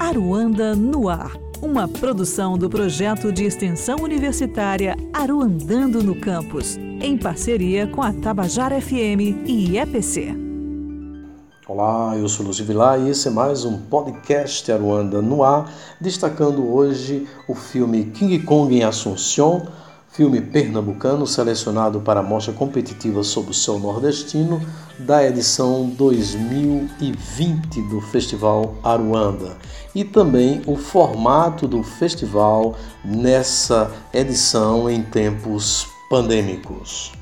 Aruanda no Ar, uma produção do projeto de extensão universitária Aruandando no Campus, em parceria com a Tabajara FM e EPC. Olá, eu sou Lúcio Vilar e esse é mais um podcast Aruanda no Ar, destacando hoje o filme King Kong em Assunção, filme pernambucano selecionado para a mostra competitiva sobre o céu nordestino da edição 2020 do Festival Aruanda e também o formato do festival nessa edição em tempos pandêmicos.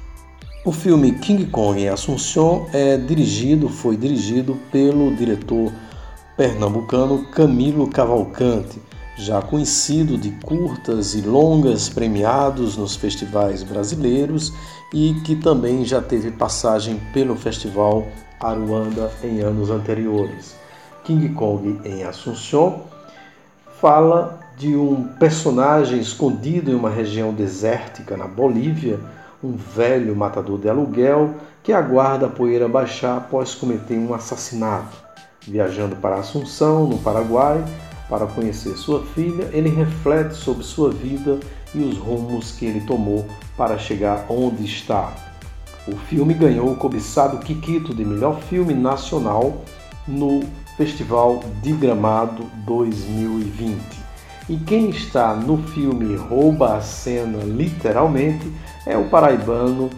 O filme King Kong em Assunção é dirigido, foi dirigido pelo diretor pernambucano Camilo Cavalcante já conhecido de curtas e longas premiados nos festivais brasileiros e que também já teve passagem pelo Festival Aruanda em anos anteriores. King Kong em Assunção fala de um personagem escondido em uma região desértica na Bolívia, um velho matador de aluguel que aguarda a poeira baixar após cometer um assassinato. Viajando para Assunção, no Paraguai, para conhecer sua filha, ele reflete sobre sua vida e os rumos que ele tomou para chegar onde está. O filme ganhou o cobiçado Kikito de melhor filme nacional no Festival de Gramado 2020. E quem está no filme rouba a cena literalmente é o paraibano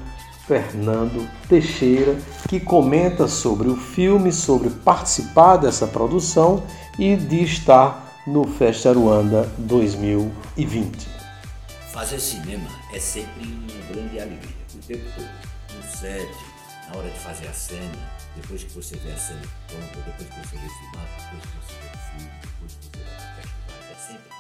Fernando Teixeira, que comenta sobre o filme, sobre participar dessa produção e de estar no Festa Ruanda 2020. Fazer cinema é sempre uma grande alegria, o tempo todo. No set, na hora de fazer a cena, depois que você vê a cena pronta, depois que você vê filmado, depois que você vê o filme, depois que você vai para festivais, é sempre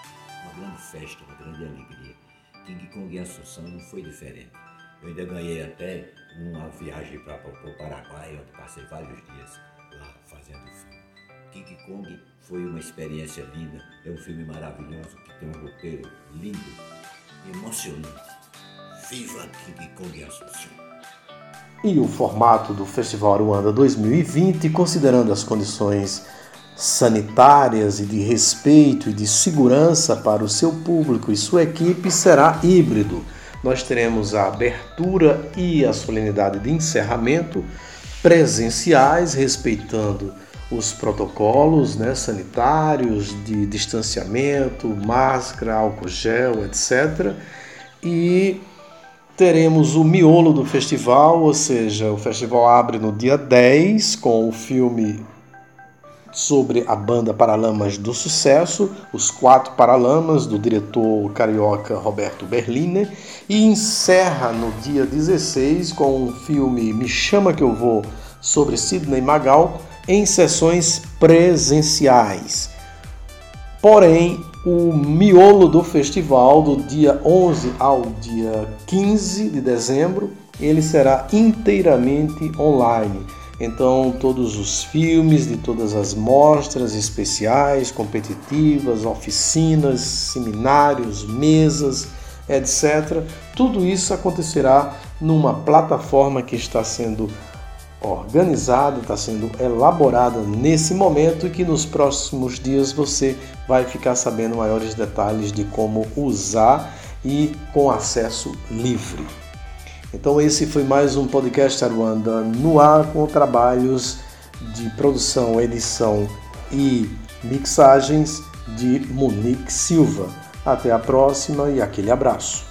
uma grande festa, uma grande alegria. King Kong em Assunção não foi diferente. Eu ainda ganhei até uma viagem para o Paraguai, onde passei vários dias lá fazendo o filme. King Kong foi uma experiência linda, é um filme maravilhoso que tem um roteiro lindo, emocionante. Viva King Kong Assunção! E o formato do Festival Aruanda 2020, considerando as condições sanitárias e de respeito e de segurança para o seu público e sua equipe, será híbrido nós teremos a abertura e a solenidade de encerramento presenciais, respeitando os protocolos né, sanitários de distanciamento, máscara, álcool gel, etc. E teremos o miolo do festival, ou seja, o festival abre no dia 10 com o filme sobre a banda Paralamas do Sucesso, Os Quatro Paralamas, do diretor carioca Roberto Berliner, e encerra no dia 16 com o filme Me Chama Que Eu Vou, sobre Sidney Magal, em sessões presenciais. Porém, o miolo do festival, do dia 11 ao dia 15 de dezembro, ele será inteiramente online então, todos os filmes de todas as mostras especiais, competitivas, oficinas, seminários, mesas, etc. Tudo isso acontecerá numa plataforma que está sendo organizada, está sendo elaborada nesse momento e que nos próximos dias você vai ficar sabendo maiores detalhes de como usar e com acesso livre. Então esse foi mais um podcast Aruanda no ar com trabalhos de produção, edição e mixagens de Monique Silva. Até a próxima e aquele abraço.